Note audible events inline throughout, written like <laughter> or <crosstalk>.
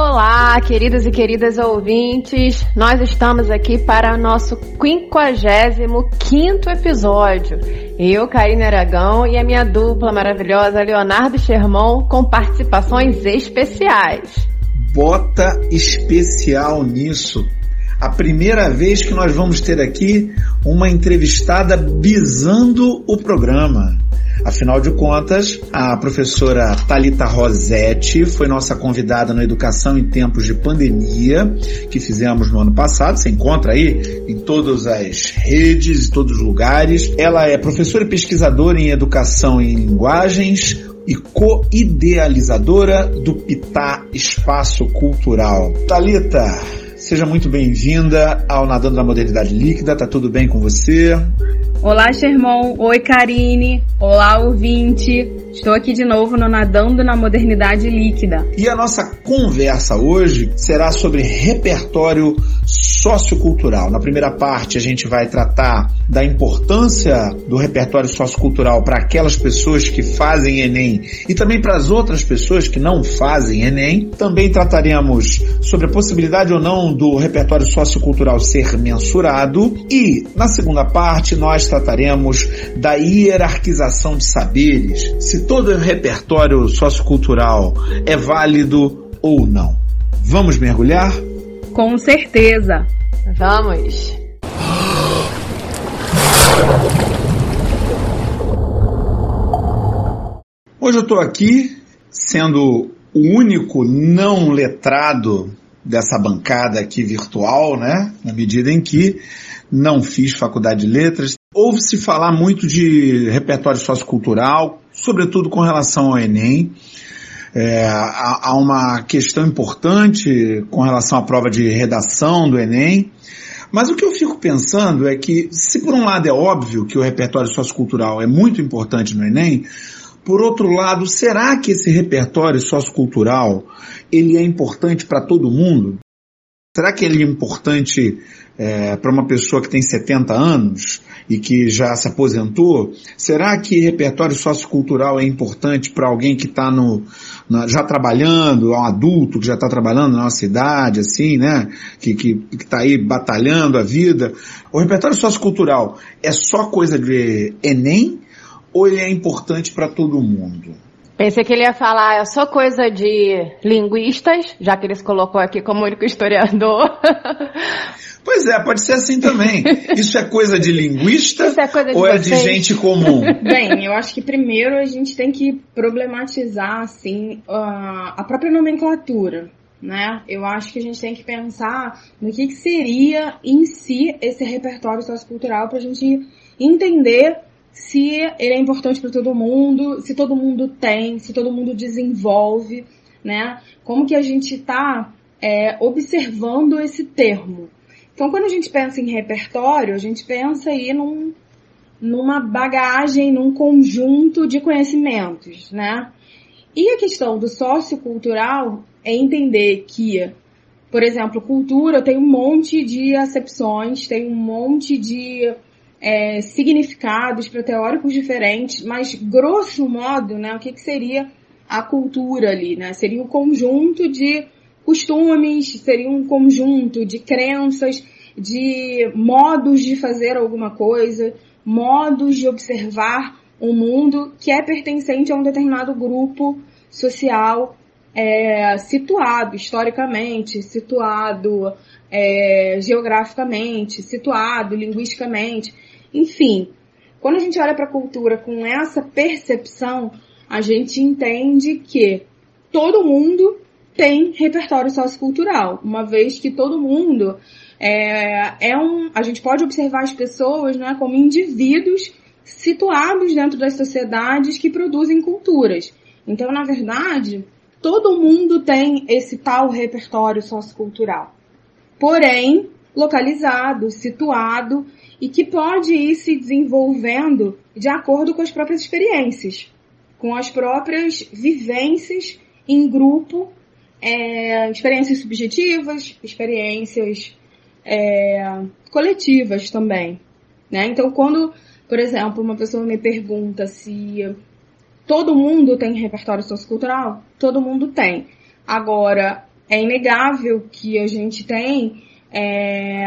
Olá, queridos e queridas ouvintes. Nós estamos aqui para o nosso 55 episódio. Eu, Karine Aragão, e a minha dupla maravilhosa, Leonardo Sherman, com participações especiais. Bota especial nisso. A primeira vez que nós vamos ter aqui uma entrevistada bisando o programa. Afinal de contas, a professora Talita Rosetti foi nossa convidada no Educação em Tempos de Pandemia, que fizemos no ano passado. Você encontra aí em todas as redes, em todos os lugares. Ela é professora e pesquisadora em Educação em Linguagens, e co-idealizadora do Pitá Espaço Cultural. Talita, seja muito bem-vinda ao Nadando na Modernidade Líquida. Tá tudo bem com você? Olá, Shermon. Oi, Karine. Olá, ouvinte. Estou aqui de novo no Nadando na Modernidade Líquida. E a nossa conversa hoje será sobre repertório sociocultural. Na primeira parte, a gente vai tratar da importância do repertório sociocultural para aquelas pessoas que fazem Enem e também para as outras pessoas que não fazem Enem. Também trataremos sobre a possibilidade ou não do repertório sociocultural ser mensurado. E, na segunda parte, nós trataremos da hierarquização de saberes, se todo o repertório sociocultural é válido ou não. Vamos mergulhar? Com certeza. Vamos. Hoje eu estou aqui sendo o único não letrado dessa bancada aqui virtual, né? Na medida em que não fiz faculdade de letras. Ouve-se falar muito de repertório sociocultural, sobretudo com relação ao Enem. É, há, uma questão importante com relação à prova de redação do Enem. Mas o que eu fico pensando é que, se por um lado é óbvio que o repertório sociocultural é muito importante no Enem, por outro lado, será que esse repertório sociocultural ele é importante para todo mundo? Será que ele é importante é, para uma pessoa que tem 70 anos e que já se aposentou? Será que repertório sociocultural é importante para alguém que está no, já trabalhando, um adulto que já está trabalhando na nossa cidade, assim, né? Que está que, que tá aí batalhando a vida? O repertório sociocultural é só coisa de Enem ou ele é importante para todo mundo? Pensei que ele ia falar, é só coisa de linguistas, já que ele se colocou aqui como único historiador. <laughs> Pois é, pode ser assim também. Isso é coisa de linguista é coisa de ou vocês? é de gente comum? <laughs> Bem, eu acho que primeiro a gente tem que problematizar, assim, a própria nomenclatura. Né? Eu acho que a gente tem que pensar no que, que seria em si esse repertório sociocultural para a gente entender se ele é importante para todo mundo, se todo mundo tem, se todo mundo desenvolve, né? Como que a gente está é, observando esse termo. Então, quando a gente pensa em repertório, a gente pensa aí num, numa bagagem, num conjunto de conhecimentos, né? E a questão do sociocultural é entender que, por exemplo, cultura tem um monte de acepções, tem um monte de é, significados para teóricos diferentes, mas grosso modo, né, o que, que seria a cultura ali, né? Seria um conjunto de costumes, seria um conjunto de crenças, de modos de fazer alguma coisa, modos de observar o mundo que é pertencente a um determinado grupo social é, situado historicamente, situado é, geograficamente, situado linguisticamente. Enfim, quando a gente olha para a cultura com essa percepção, a gente entende que todo mundo tem repertório sociocultural, uma vez que todo mundo é, é um, a gente pode observar as pessoas, né, como indivíduos situados dentro das sociedades que produzem culturas. Então, na verdade, todo mundo tem esse tal repertório sociocultural. Porém, localizado, situado e que pode ir se desenvolvendo de acordo com as próprias experiências, com as próprias vivências em grupo, é, experiências subjetivas, experiências é, coletivas também. Né? Então, quando, por exemplo, uma pessoa me pergunta se todo mundo tem repertório sociocultural, todo mundo tem. Agora, é inegável que a gente tem é,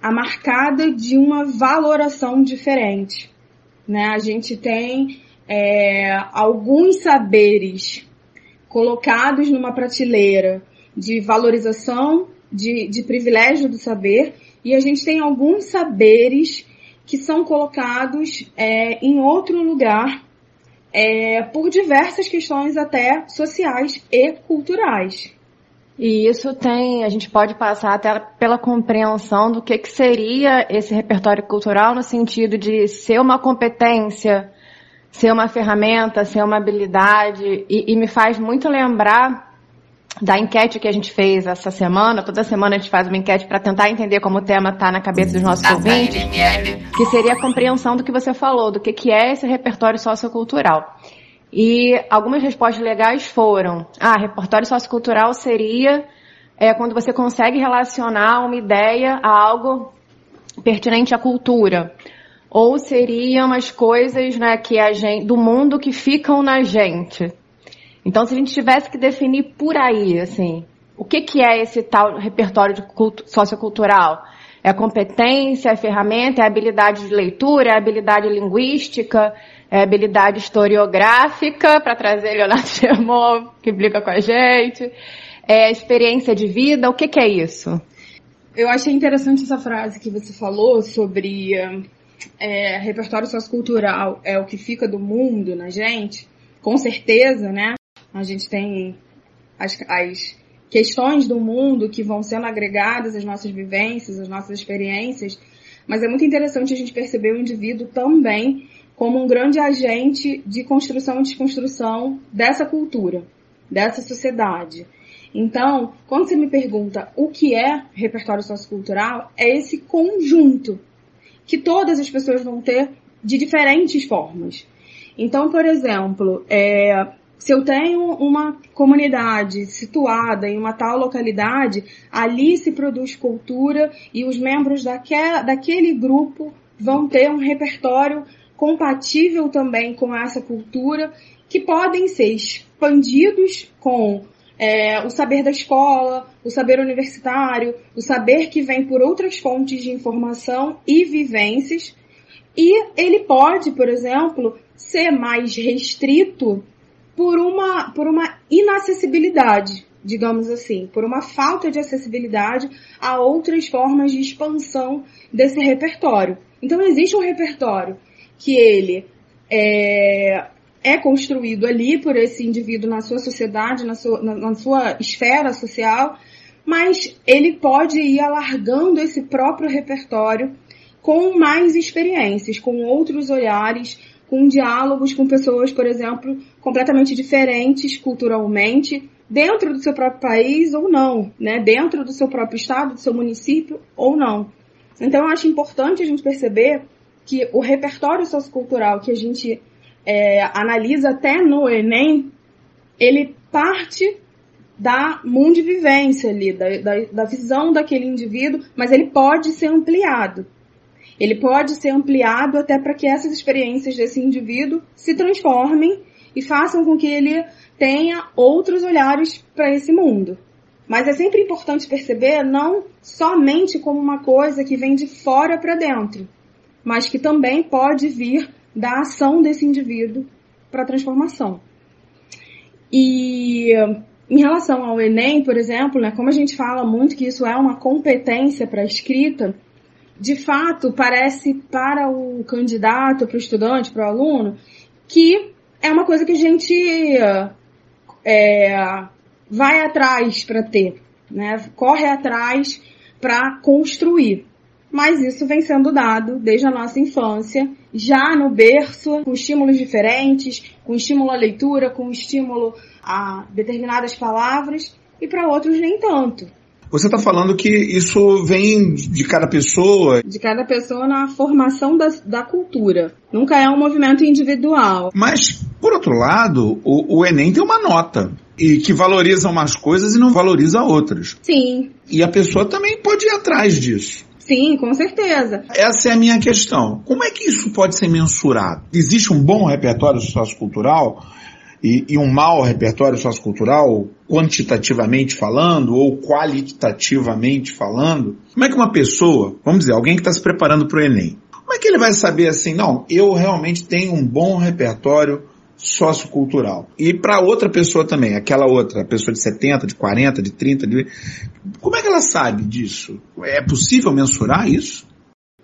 a marcada de uma valoração diferente. Né? A gente tem é, alguns saberes colocados numa prateleira de valorização, de, de privilégio do saber, e a gente tem alguns saberes que são colocados é, em outro lugar é, por diversas questões até sociais e culturais. E isso tem, a gente pode passar até pela compreensão do que, que seria esse repertório cultural no sentido de ser uma competência, ser uma ferramenta, ser uma habilidade, e, e me faz muito lembrar da enquete que a gente fez essa semana. Toda semana a gente faz uma enquete para tentar entender como o tema está na cabeça dos nossos ouvintes, que seria a compreensão do que você falou, do que, que é esse repertório sociocultural. E algumas respostas legais foram: ah, repertório sociocultural seria é, quando você consegue relacionar uma ideia a algo pertinente à cultura. Ou seriam as coisas né, que a gente, do mundo que ficam na gente. Então, se a gente tivesse que definir por aí, assim, o que, que é esse tal repertório de culto, sociocultural? É competência, é ferramenta, é habilidade de leitura, é habilidade linguística, é habilidade historiográfica, para trazer Leonardo <laughs> Germont, que implica com a gente, é experiência de vida, o que, que é isso? Eu achei interessante essa frase que você falou sobre é, repertório sociocultural é o que fica do mundo na gente, com certeza, né? A gente tem as, as questões do mundo que vão sendo agregadas às nossas vivências, às nossas experiências, mas é muito interessante a gente perceber o indivíduo também como um grande agente de construção e desconstrução dessa cultura, dessa sociedade. Então, quando você me pergunta o que é repertório sociocultural, é esse conjunto que todas as pessoas vão ter de diferentes formas. Então, por exemplo, é, se eu tenho uma comunidade situada em uma tal localidade, ali se produz cultura e os membros daquela, daquele grupo vão ter um repertório compatível também com essa cultura, que podem ser expandidos com é, o saber da escola, o saber universitário, o saber que vem por outras fontes de informação e vivências. E ele pode, por exemplo, ser mais restrito por uma, por uma inacessibilidade, digamos assim, por uma falta de acessibilidade a outras formas de expansão desse repertório. Então existe um repertório que ele é, é construído ali por esse indivíduo na sua sociedade, na sua, na, na sua esfera social, mas ele pode ir alargando esse próprio repertório com mais experiências, com outros olhares, com diálogos com pessoas, por exemplo, completamente diferentes culturalmente, dentro do seu próprio país ou não, né? Dentro do seu próprio estado, do seu município ou não. Então eu acho importante a gente perceber que o repertório sociocultural que a gente é, analisa até no Enem, ele parte da mundivivência ali, da, da, da visão daquele indivíduo, mas ele pode ser ampliado. Ele pode ser ampliado até para que essas experiências desse indivíduo se transformem e façam com que ele tenha outros olhares para esse mundo. Mas é sempre importante perceber não somente como uma coisa que vem de fora para dentro, mas que também pode vir da ação desse indivíduo para a transformação. E em relação ao Enem, por exemplo, né, como a gente fala muito que isso é uma competência para a escrita, de fato, parece para o candidato, para o estudante, para o aluno, que é uma coisa que a gente é, vai atrás para ter, né? corre atrás para construir. Mas isso vem sendo dado desde a nossa infância, já no berço, com estímulos diferentes, com estímulo à leitura, com estímulo a determinadas palavras, e para outros nem tanto. Você está falando que isso vem de cada pessoa? De cada pessoa na formação da, da cultura. Nunca é um movimento individual. Mas, por outro lado, o, o Enem tem uma nota. E que valoriza umas coisas e não valoriza outras. Sim. E a pessoa também pode ir atrás disso. Sim, com certeza. Essa é a minha questão. Como é que isso pode ser mensurado? Existe um bom repertório sociocultural e, e, um mau repertório sociocultural, quantitativamente falando ou qualitativamente falando, como é que uma pessoa, vamos dizer, alguém que está se preparando para o Enem, como é que ele vai saber assim, não, eu realmente tenho um bom repertório sociocultural. E para outra pessoa também, aquela outra, pessoa de 70, de 40, de 30, de... como é que ela sabe disso? É possível mensurar isso?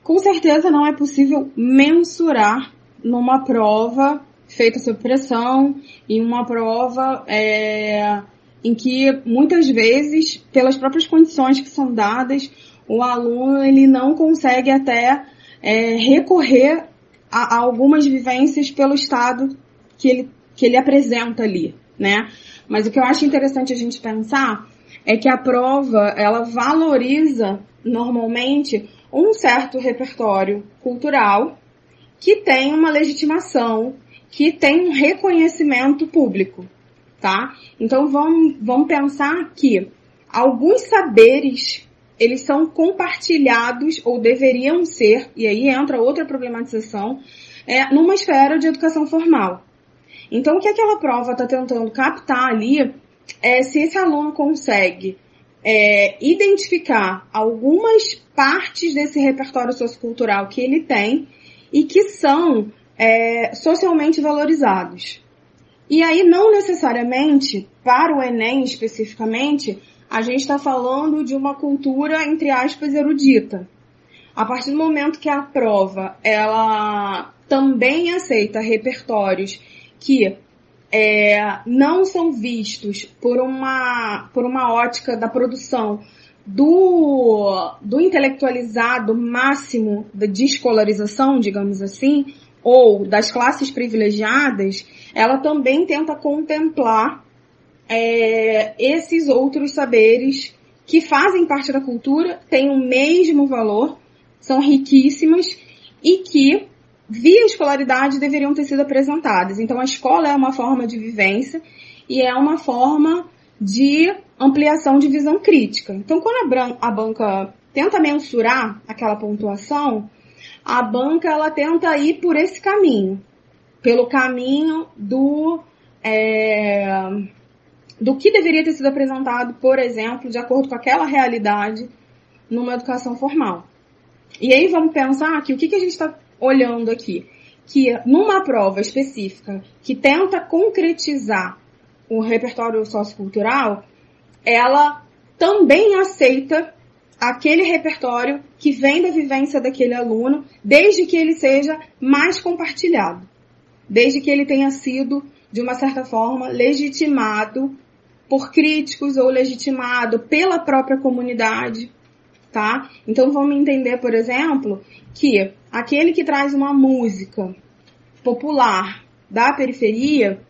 Com certeza não é possível mensurar numa prova feita sob pressão, em uma prova é, em que muitas vezes, pelas próprias condições que são dadas, o aluno ele não consegue até é, recorrer a, a, algumas vivências pelo estado que ele, que ele apresenta ali, né? Mas o que eu acho interessante a gente pensar é que a prova, ela valoriza normalmente um certo repertório cultural que tem uma legitimação que tem um reconhecimento público, tá? Então vamos, vamos pensar que alguns saberes eles são compartilhados ou deveriam ser, e aí entra outra problematização, é, numa esfera de educação formal. Então o que aquela prova está tentando captar ali é se esse aluno consegue é, identificar algumas partes desse repertório sociocultural que ele tem e que são é, socialmente valorizados. E aí, não necessariamente, para o Enem especificamente, a gente está falando de uma cultura, entre aspas, erudita. A partir do momento que a prova, ela também aceita repertórios que é, não são vistos por uma, por uma ótica da produção do, do intelectualizado máximo da descolarização, digamos assim, ou das classes privilegiadas, ela também tenta contemplar é, esses outros saberes que fazem parte da cultura, têm o mesmo valor, são riquíssimas e que, via escolaridade, deveriam ter sido apresentadas. Então, a escola é uma forma de vivência e é uma forma de ampliação de visão crítica. Então, quando a, a banca tenta mensurar aquela pontuação, a banca ela tenta ir por esse caminho, pelo caminho do é, do que deveria ter sido apresentado, por exemplo, de acordo com aquela realidade numa educação formal. E aí vamos pensar que o que, que a gente está olhando aqui? Que numa prova específica que tenta concretizar o repertório sociocultural, ela também aceita aquele repertório que vem da vivência daquele aluno, desde que ele seja mais compartilhado, desde que ele tenha sido, de uma certa forma, legitimado por críticos ou legitimado pela própria comunidade, tá? Então vamos entender, por exemplo, que aquele que traz uma música popular da periferia,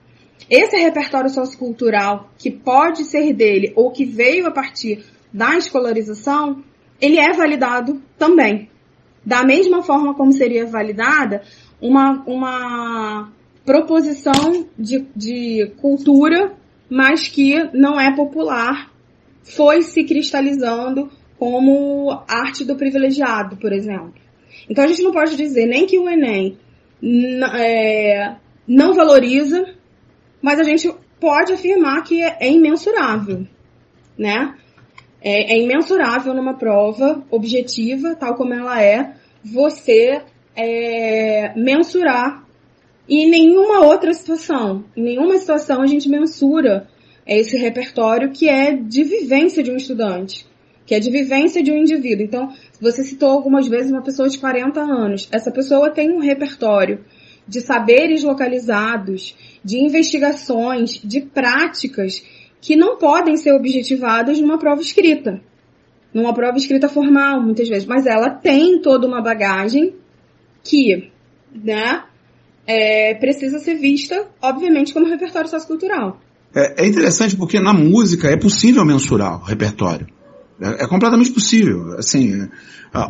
esse repertório sociocultural que pode ser dele ou que veio a partir da escolarização, ele é validado também. Da mesma forma como seria validada uma, uma proposição de, de cultura, mas que não é popular, foi se cristalizando como arte do privilegiado, por exemplo. Então a gente não pode dizer nem que o Enem é, não valoriza, mas a gente pode afirmar que é imensurável, né? é, é imensurável numa prova objetiva, tal como ela é, você é, mensurar. E em nenhuma outra situação, em nenhuma situação a gente mensura esse repertório que é de vivência de um estudante, que é de vivência de um indivíduo. Então, você citou algumas vezes uma pessoa de 40 anos. Essa pessoa tem um repertório de saberes localizados, de investigações, de práticas que não podem ser objetivadas numa prova escrita. Numa prova escrita formal, muitas vezes. Mas ela tem toda uma bagagem que, né, é, precisa ser vista, obviamente, como repertório sociocultural. É, é interessante porque na música é possível mensurar o repertório. É, é completamente possível. Assim,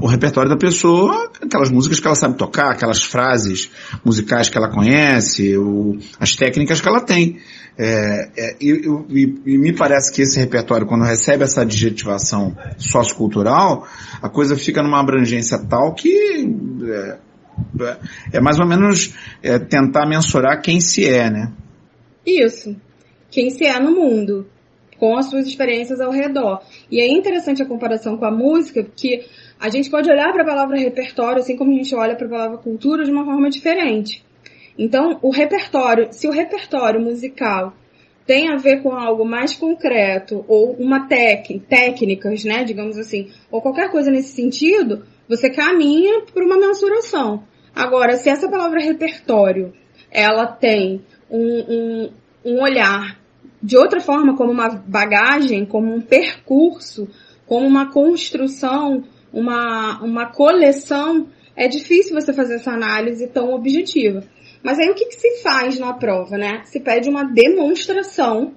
o repertório da pessoa, aquelas músicas que ela sabe tocar, aquelas frases musicais que ela conhece, o, as técnicas que ela tem. É, é, e, e, e, me parece que esse repertório, quando recebe essa adjetivação sociocultural, a coisa fica numa abrangência tal que é, é mais ou menos é, tentar mensurar quem se é, né? isso. Quem se é no mundo, com as suas experiências ao redor. E é interessante a comparação com a música, porque a gente pode olhar para a palavra repertório, assim como a gente olha para a palavra cultura, de uma forma diferente. Então, o repertório, se o repertório musical tem a ver com algo mais concreto ou uma técnica, técnicas, né, digamos assim, ou qualquer coisa nesse sentido, você caminha para uma mensuração. Agora, se essa palavra repertório, ela tem um, um, um olhar de outra forma, como uma bagagem, como um percurso, como uma construção, uma, uma coleção, é difícil você fazer essa análise tão objetiva. Mas aí o que, que se faz na prova, né? Se pede uma demonstração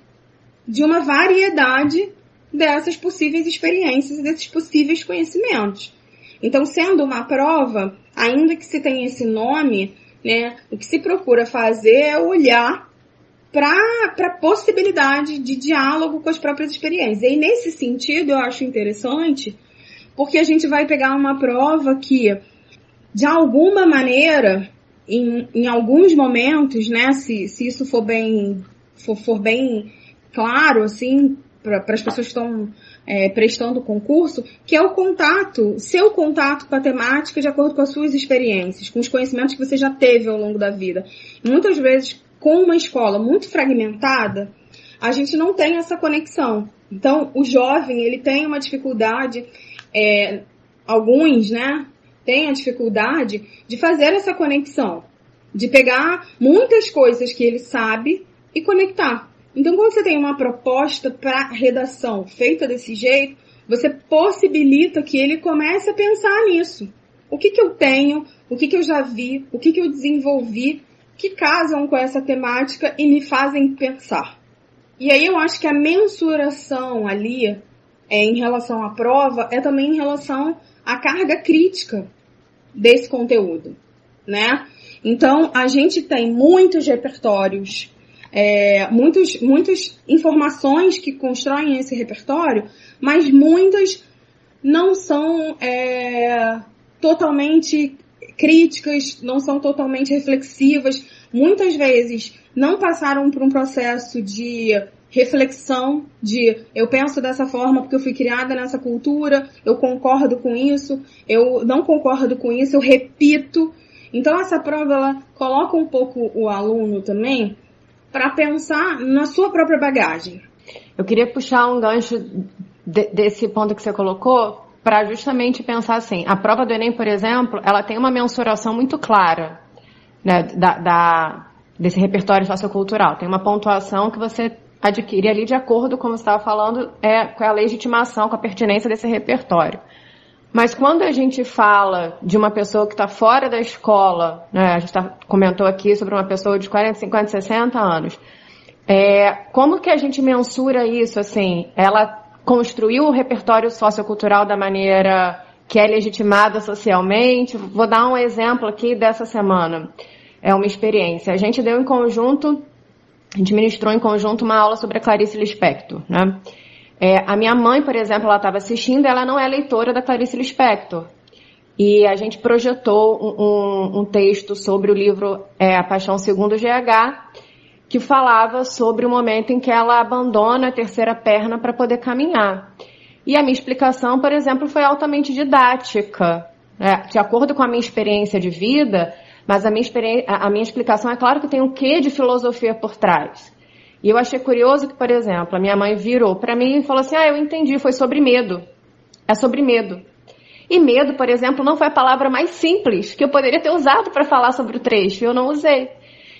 de uma variedade dessas possíveis experiências, desses possíveis conhecimentos. Então, sendo uma prova, ainda que se tenha esse nome, né, o que se procura fazer é olhar para a possibilidade de diálogo com as próprias experiências. E nesse sentido, eu acho interessante, porque a gente vai pegar uma prova que, de alguma maneira, em, em alguns momentos, né, se, se isso for bem, for, for bem claro, assim, para as pessoas que estão é, prestando o concurso, que é o contato, seu contato com a temática de acordo com as suas experiências, com os conhecimentos que você já teve ao longo da vida. Muitas vezes, com uma escola muito fragmentada, a gente não tem essa conexão. Então, o jovem, ele tem uma dificuldade, é, alguns, né, tem a dificuldade de fazer essa conexão, de pegar muitas coisas que ele sabe e conectar. Então, quando você tem uma proposta para redação feita desse jeito, você possibilita que ele comece a pensar nisso. O que, que eu tenho, o que, que eu já vi, o que, que eu desenvolvi, que casam com essa temática e me fazem pensar. E aí eu acho que a mensuração ali, é, em relação à prova, é também em relação à carga crítica desse conteúdo, né? Então, a gente tem muitos repertórios, é, muitos, muitas informações que constroem esse repertório, mas muitas não são é, totalmente críticas, não são totalmente reflexivas, muitas vezes não passaram por um processo de reflexão de eu penso dessa forma porque eu fui criada nessa cultura, eu concordo com isso, eu não concordo com isso, eu repito. Então essa prova ela coloca um pouco o aluno também para pensar na sua própria bagagem. Eu queria puxar um gancho de, desse ponto que você colocou para justamente pensar assim, a prova do Enem, por exemplo, ela tem uma mensuração muito clara né, da, da desse repertório sociocultural. Tem uma pontuação que você adquire ali de acordo, como você estava falando, é, com a legitimação, com a pertinência desse repertório. Mas quando a gente fala de uma pessoa que está fora da escola, né, a gente tá, comentou aqui sobre uma pessoa de 40, 50, 60 anos, é, como que a gente mensura isso? Assim, ela construiu o repertório sociocultural da maneira que é legitimada socialmente? Vou dar um exemplo aqui dessa semana. É uma experiência. A gente deu em conjunto a gente ministrou em conjunto uma aula sobre a Clarice Lispector, né? É, a minha mãe, por exemplo, ela estava assistindo, ela não é leitora da Clarice Lispector. E a gente projetou um, um, um texto sobre o livro é, A Paixão Segundo GH, que falava sobre o momento em que ela abandona a terceira perna para poder caminhar. E a minha explicação, por exemplo, foi altamente didática. Né? De acordo com a minha experiência de vida, mas a minha, a minha explicação é claro que tem um quê de filosofia por trás. E eu achei curioso que, por exemplo, a minha mãe virou para mim e falou assim: Ah, eu entendi, foi sobre medo. É sobre medo. E medo, por exemplo, não foi a palavra mais simples que eu poderia ter usado para falar sobre o trecho, eu não usei.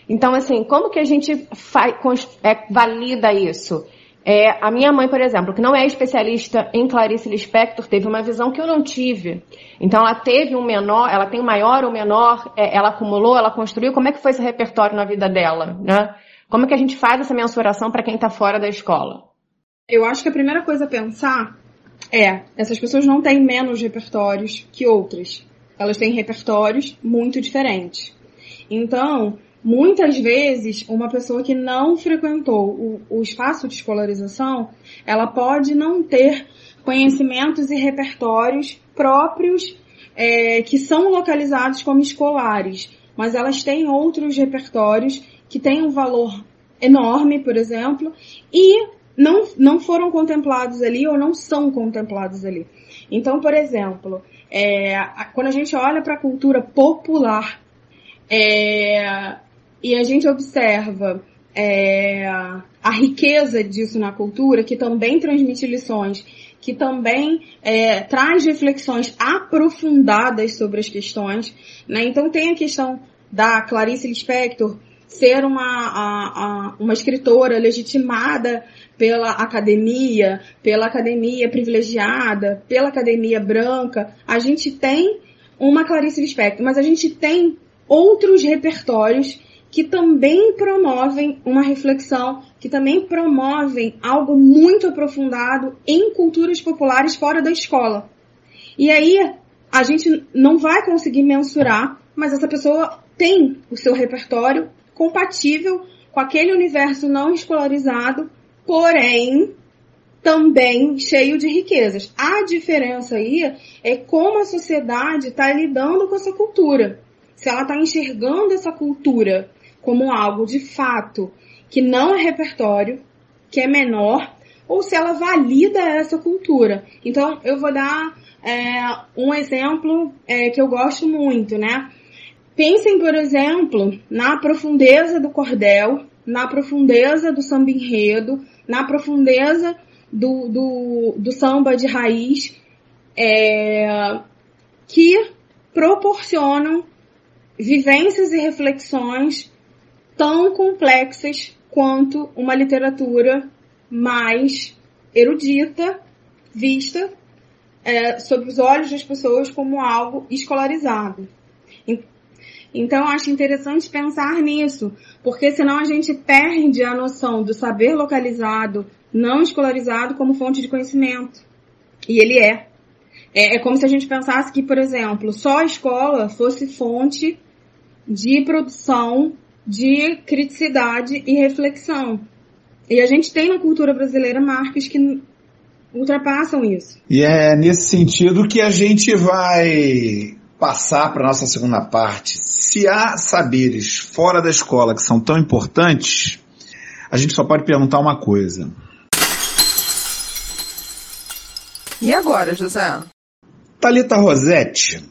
Então, assim, como que a gente faz, é, valida isso? É, a minha mãe, por exemplo, que não é especialista em Clarice Lispector, teve uma visão que eu não tive. Então ela teve um menor, ela tem um maior ou menor, é, ela acumulou, ela construiu. Como é que foi esse repertório na vida dela, né? Como é que a gente faz essa mensuração para quem está fora da escola? Eu acho que a primeira coisa a pensar é, essas pessoas não têm menos repertórios que outras. Elas têm repertórios muito diferentes. Então, Muitas vezes, uma pessoa que não frequentou o, o espaço de escolarização, ela pode não ter conhecimentos e repertórios próprios é, que são localizados como escolares, mas elas têm outros repertórios que têm um valor enorme, por exemplo, e não, não foram contemplados ali ou não são contemplados ali. Então, por exemplo, é, quando a gente olha para a cultura popular é, e a gente observa é, a riqueza disso na cultura, que também transmite lições, que também é, traz reflexões aprofundadas sobre as questões. Né? Então tem a questão da Clarice Lispector ser uma, a, a, uma escritora legitimada pela academia, pela academia privilegiada, pela academia branca. A gente tem uma Clarice Lispector, mas a gente tem outros repertórios que também promovem uma reflexão, que também promovem algo muito aprofundado em culturas populares fora da escola. E aí a gente não vai conseguir mensurar, mas essa pessoa tem o seu repertório compatível com aquele universo não escolarizado, porém também cheio de riquezas. A diferença aí é como a sociedade está lidando com essa cultura. Se ela está enxergando essa cultura como algo de fato que não é repertório, que é menor, ou se ela valida essa cultura. Então, eu vou dar é, um exemplo é, que eu gosto muito, né? Pensem, por exemplo, na profundeza do cordel, na profundeza do samba enredo, na profundeza do, do, do samba de raiz, é, que proporcionam vivências e reflexões tão complexas quanto uma literatura mais erudita, vista é, sob os olhos das pessoas como algo escolarizado. Então, acho interessante pensar nisso, porque senão a gente perde a noção do saber localizado, não escolarizado, como fonte de conhecimento. E ele é. É, é como se a gente pensasse que, por exemplo, só a escola fosse fonte de produção de criticidade e reflexão. E a gente tem na cultura brasileira marcas que ultrapassam isso. E é nesse sentido que a gente vai passar para nossa segunda parte. Se há saberes fora da escola que são tão importantes, a gente só pode perguntar uma coisa. E agora, José? Talita Rossetti,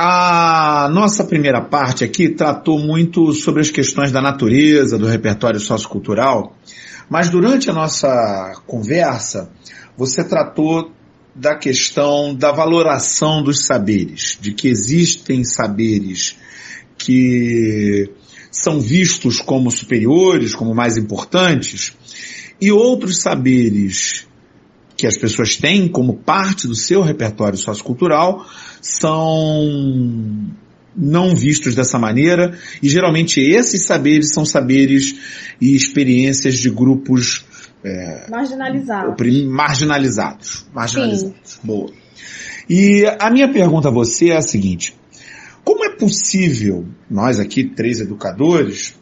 a nossa primeira parte aqui tratou muito sobre as questões da natureza, do repertório sociocultural, mas durante a nossa conversa, você tratou da questão da valoração dos saberes, de que existem saberes que são vistos como superiores, como mais importantes, e outros saberes que as pessoas têm como parte do seu repertório sociocultural são não vistos dessa maneira e geralmente esses saberes são saberes e experiências de grupos é, marginalizados. Marginalizados. Marginalizados. Sim. Boa. E a minha pergunta a você é a seguinte: como é possível nós aqui três educadores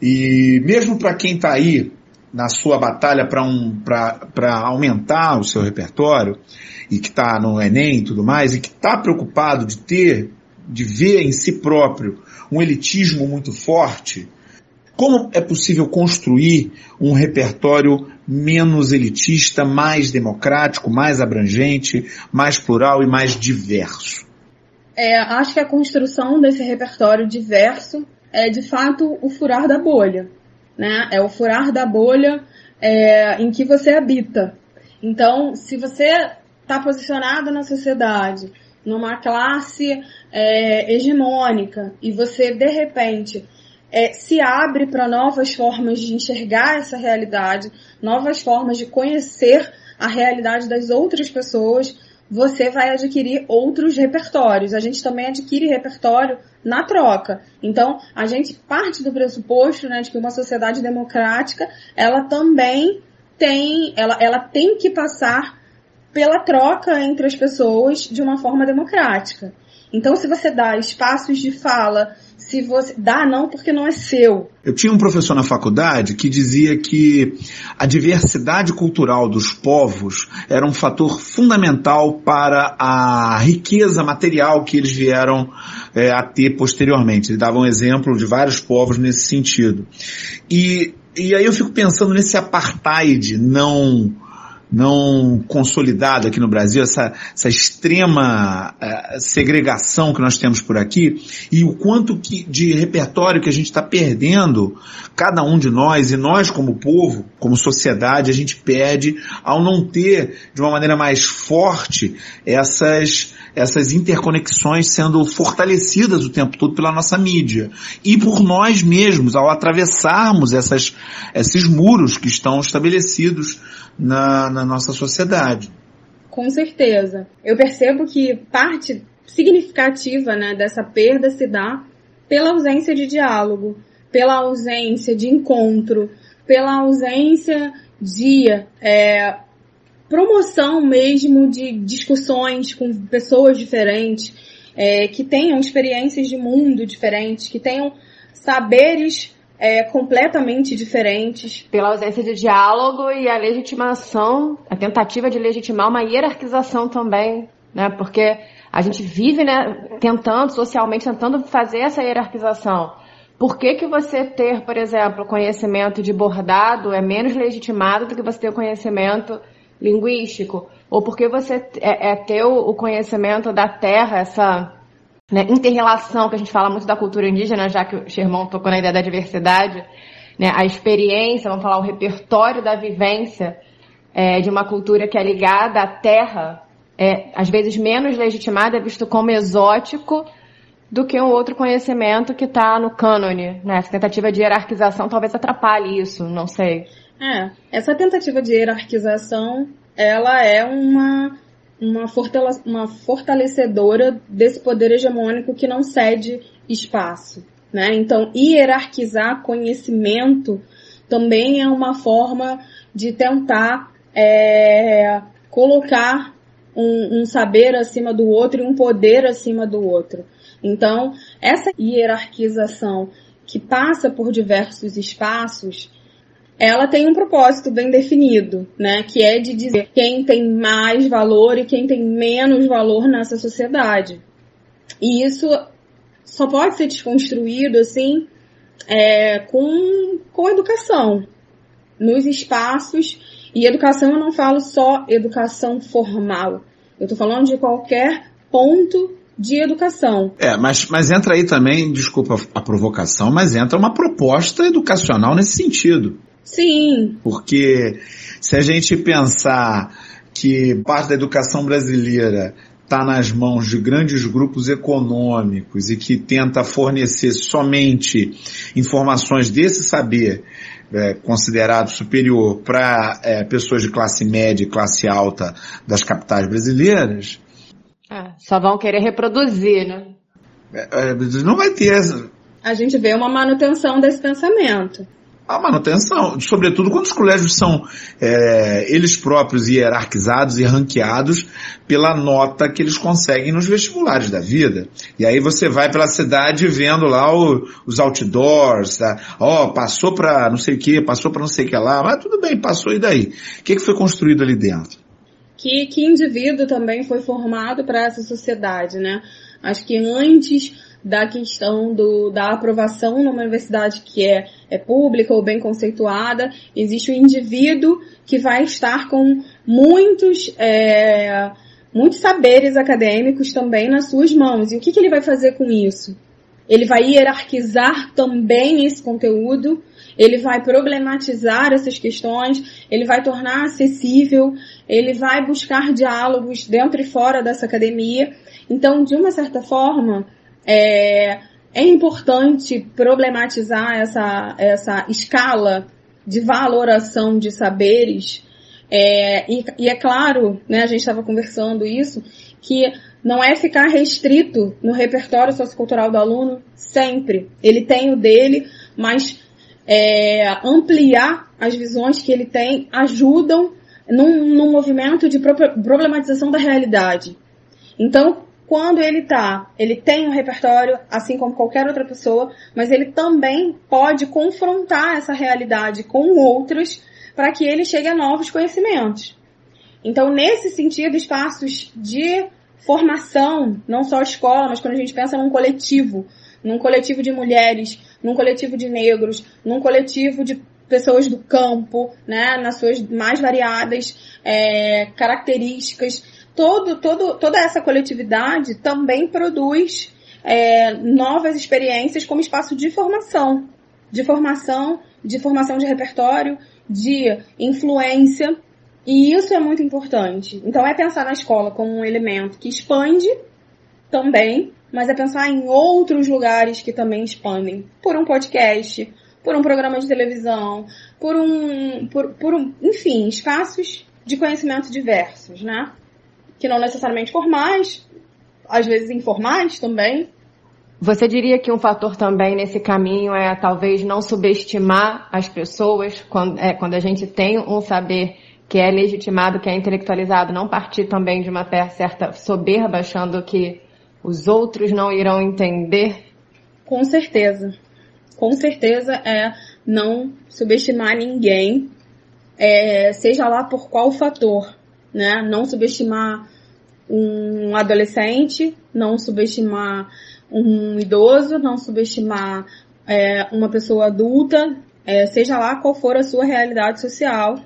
e mesmo para quem está aí na sua batalha para um, aumentar o seu repertório e que está no Enem e tudo mais, e que está preocupado de ter, de ver em si próprio um elitismo muito forte, como é possível construir um repertório menos elitista, mais democrático, mais abrangente, mais plural e mais diverso? É, acho que a construção desse repertório diverso é de fato o furar da bolha né? É o furar da bolha é, em que você habita. Então, se você está posicionado na sociedade, numa classe é, hegemônica, e você de repente é, se abre para novas formas de enxergar essa realidade, novas formas de conhecer a realidade das outras pessoas, você vai adquirir outros repertórios. A gente também adquire repertório na troca. Então, a gente parte do pressuposto né, de que uma sociedade democrática, ela também tem, ela, ela tem que passar pela troca entre as pessoas de uma forma democrática. Então, se você dá espaços de fala, se você dá não porque não é seu. Eu tinha um professor na faculdade que dizia que a diversidade cultural dos povos era um fator fundamental para a riqueza material que eles vieram é, a ter posteriormente. Ele dava um exemplo de vários povos nesse sentido. E e aí eu fico pensando nesse apartheid não não consolidado aqui no Brasil, essa, essa extrema uh, segregação que nós temos por aqui e o quanto que, de repertório que a gente está perdendo, cada um de nós e nós como povo, como sociedade, a gente perde ao não ter de uma maneira mais forte essas essas interconexões sendo fortalecidas o tempo todo pela nossa mídia e por nós mesmos ao atravessarmos essas, esses muros que estão estabelecidos na, na nossa sociedade. Com certeza. Eu percebo que parte significativa né, dessa perda se dá pela ausência de diálogo, pela ausência de encontro, pela ausência de é, promoção mesmo de discussões com pessoas diferentes, é, que tenham experiências de mundo diferentes, que tenham saberes é, completamente diferentes. Pela ausência de diálogo e a legitimação, a tentativa de legitimar uma hierarquização também, né? Porque a gente vive, né, tentando, socialmente, tentando fazer essa hierarquização. Por que, que você ter, por exemplo, conhecimento de bordado é menos legitimado do que você ter conhecimento linguístico, ou porque você é, é ter o conhecimento da terra, essa né, interrelação que a gente fala muito da cultura indígena, já que o Sherman tocou na ideia da diversidade, né, a experiência, vamos falar, o repertório da vivência é, de uma cultura que é ligada à terra, é às vezes menos legitimada, é visto como exótico do que um outro conhecimento que está no cânone. Né? Essa tentativa de hierarquização talvez atrapalhe isso, não sei. É, essa tentativa de hierarquização, ela é uma, uma, uma fortalecedora desse poder hegemônico que não cede espaço. Né? Então, hierarquizar conhecimento também é uma forma de tentar é, colocar um, um, saber acima do outro e um poder acima do outro. Então, essa hierarquização que passa por diversos espaços, ela tem um propósito bem definido, né? Que é de dizer quem tem mais valor e quem tem menos valor nessa sociedade. E isso só pode ser desconstruído assim é, com, com educação nos espaços e educação eu não falo só educação formal. Eu estou falando de qualquer ponto de educação. É, mas, mas entra aí também, desculpa a provocação, mas entra uma proposta educacional nesse sentido. Sim. Porque se a gente pensar que parte da educação brasileira está nas mãos de grandes grupos econômicos e que tenta fornecer somente informações desse saber é, considerado superior para é, pessoas de classe média e classe alta das capitais brasileiras. É, só vão querer reproduzir, né? É, é, não vai ter. A gente vê uma manutenção desse pensamento a manutenção, sobretudo quando os colégios são é, eles próprios hierarquizados e ranqueados pela nota que eles conseguem nos vestibulares da vida. E aí você vai pela cidade vendo lá o, os outdoors, tá? ó, oh, passou para não sei o que, passou para não sei o que lá, mas tudo bem, passou e daí? O que, que foi construído ali dentro? Que, que indivíduo também foi formado para essa sociedade, né? Acho que antes da questão do, da aprovação numa universidade que é, é pública ou bem conceituada, existe o um indivíduo que vai estar com muitos, é, muitos saberes acadêmicos também nas suas mãos. E o que, que ele vai fazer com isso? Ele vai hierarquizar também esse conteúdo, ele vai problematizar essas questões, ele vai tornar acessível, ele vai buscar diálogos dentro e fora dessa academia. Então, de uma certa forma, é, é importante problematizar essa, essa escala de valoração de saberes. É, e, e, é claro, né, a gente estava conversando isso, que não é ficar restrito no repertório sociocultural do aluno sempre. Ele tem o dele, mas é, ampliar as visões que ele tem ajudam num, num movimento de problematização da realidade. Então, quando ele tá, ele tem um repertório, assim como qualquer outra pessoa, mas ele também pode confrontar essa realidade com outras para que ele chegue a novos conhecimentos. Então, nesse sentido, espaços de formação, não só escola, mas quando a gente pensa num coletivo, num coletivo de mulheres, num coletivo de negros, num coletivo de pessoas do campo, né, nas suas mais variadas é, características. Todo, todo, toda essa coletividade também produz é, novas experiências como espaço de formação, de formação, de formação de repertório, de influência, e isso é muito importante. Então é pensar na escola como um elemento que expande também, mas é pensar em outros lugares que também expandem. Por um podcast, por um programa de televisão, por um, por, por um, enfim, espaços de conhecimento diversos, né? Que não necessariamente formais, às vezes informais também. Você diria que um fator também nesse caminho é talvez não subestimar as pessoas quando, é, quando a gente tem um saber que é legitimado, que é intelectualizado, não partir também de uma certa soberba achando que os outros não irão entender? Com certeza com certeza é não subestimar ninguém, é, seja lá por qual fator, né? Não subestimar um adolescente, não subestimar um idoso, não subestimar é, uma pessoa adulta, é, seja lá qual for a sua realidade social,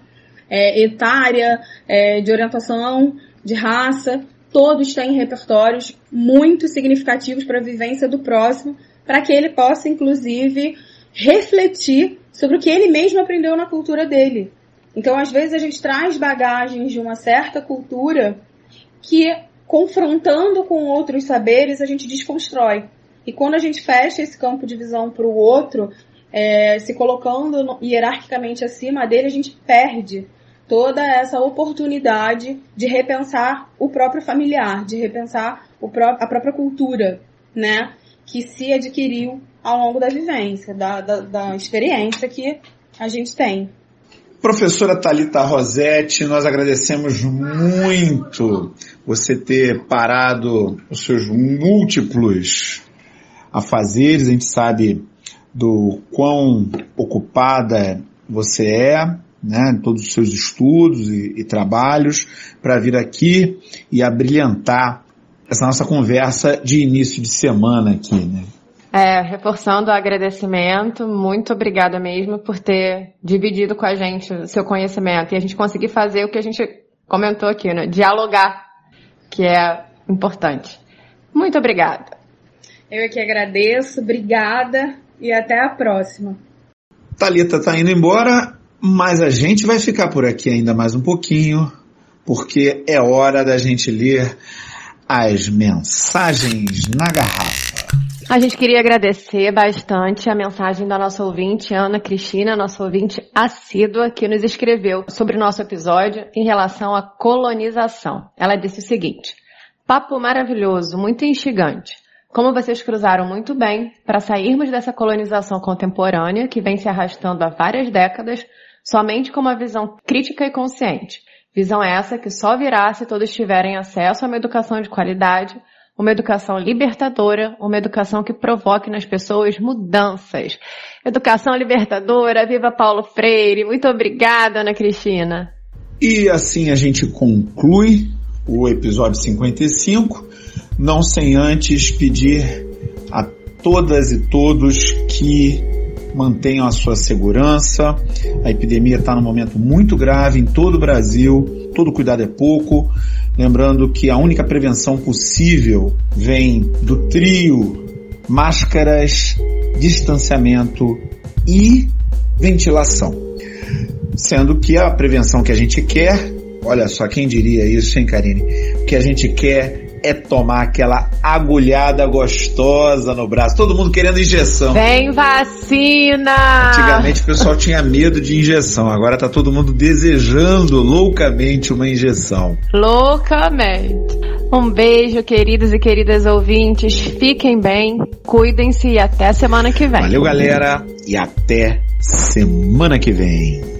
é, etária, é, de orientação, de raça, todos têm repertórios muito significativos para a vivência do próximo para que ele possa, inclusive, refletir sobre o que ele mesmo aprendeu na cultura dele. Então, às vezes, a gente traz bagagens de uma certa cultura que, confrontando com outros saberes, a gente desconstrói. E quando a gente fecha esse campo de visão para o outro, é, se colocando hierarquicamente acima dele, a gente perde toda essa oportunidade de repensar o próprio familiar, de repensar pró a própria cultura, né? que se adquiriu ao longo da vivência, da, da, da experiência que a gente tem. Professora Talita Rosetti, nós agradecemos muito você ter parado os seus múltiplos afazeres. A gente sabe do quão ocupada você é, né, todos os seus estudos e, e trabalhos, para vir aqui e abrilhantar essa nossa conversa de início de semana aqui, né? É, reforçando o agradecimento, muito obrigada mesmo por ter dividido com a gente o seu conhecimento e a gente conseguir fazer o que a gente comentou aqui, né? Dialogar, que é importante. Muito obrigada. Eu é que agradeço, obrigada e até a próxima. Talita tá indo embora, mas a gente vai ficar por aqui ainda mais um pouquinho, porque é hora da gente ler as mensagens na garrafa. A gente queria agradecer bastante a mensagem da nossa ouvinte, Ana Cristina, nossa ouvinte assídua, que nos escreveu sobre o nosso episódio em relação à colonização. Ela disse o seguinte: Papo maravilhoso, muito instigante. Como vocês cruzaram muito bem para sairmos dessa colonização contemporânea que vem se arrastando há várias décadas, somente com uma visão crítica e consciente Visão essa que só virá se todos tiverem acesso a uma educação de qualidade, uma educação libertadora, uma educação que provoque nas pessoas mudanças. Educação libertadora, viva Paulo Freire. Muito obrigada, Ana Cristina. E assim a gente conclui o episódio 55, não sem antes pedir a todas e todos que mantenham a sua segurança. A epidemia está num momento muito grave em todo o Brasil, todo cuidado é pouco. Lembrando que a única prevenção possível vem do trio máscaras, distanciamento e ventilação. Sendo que a prevenção que a gente quer, olha só quem diria isso, hein, Karine? O que a gente quer é tomar aquela agulhada gostosa no braço. Todo mundo querendo injeção. Vem vacina! Antigamente o pessoal tinha medo de injeção, agora tá todo mundo desejando loucamente uma injeção. Loucamente. Um beijo, queridos e queridas ouvintes. Fiquem bem, cuidem-se e até semana que vem. Valeu, galera, e até semana que vem.